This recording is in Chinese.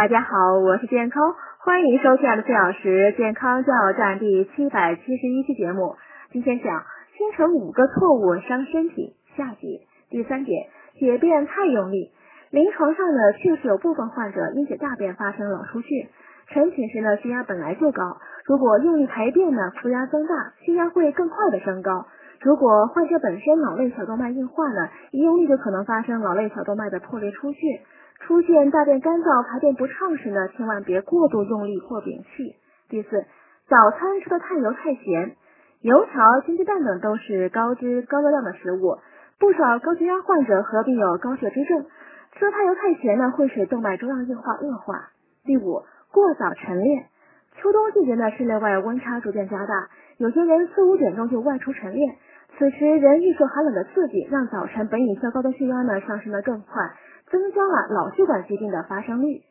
大家好，我是健康，欢迎收听的四小时健康加油站第七百七十一期节目。今天讲清晨五个错误伤身体下集第三点，解便太用力。临床上呢，确实有部分患者因解大便发生脑出血，晨寝时呢血压本来就高，如果用力排便呢，负压增大，血压会更快的升高。如果患者本身脑内小动脉硬化呢，一用力就可能发生脑内小动脉的破裂出血。出现大便干燥、排便不畅时呢，千万别过度用力或屏气。第四，早餐吃的太油太咸，油条、煎鸡蛋等都是高脂高热量的食物，不少高血压患者合并有高血脂症，吃的太油太咸呢，会使动脉粥样硬化恶化。第五，过早晨练，秋冬季节呢，室内外温差逐渐加大，有些人四五点钟就外出晨练，此时人易受寒冷的刺激，让早晨本已较高的血压呢上升的更快。增加了脑血管疾病的发生率。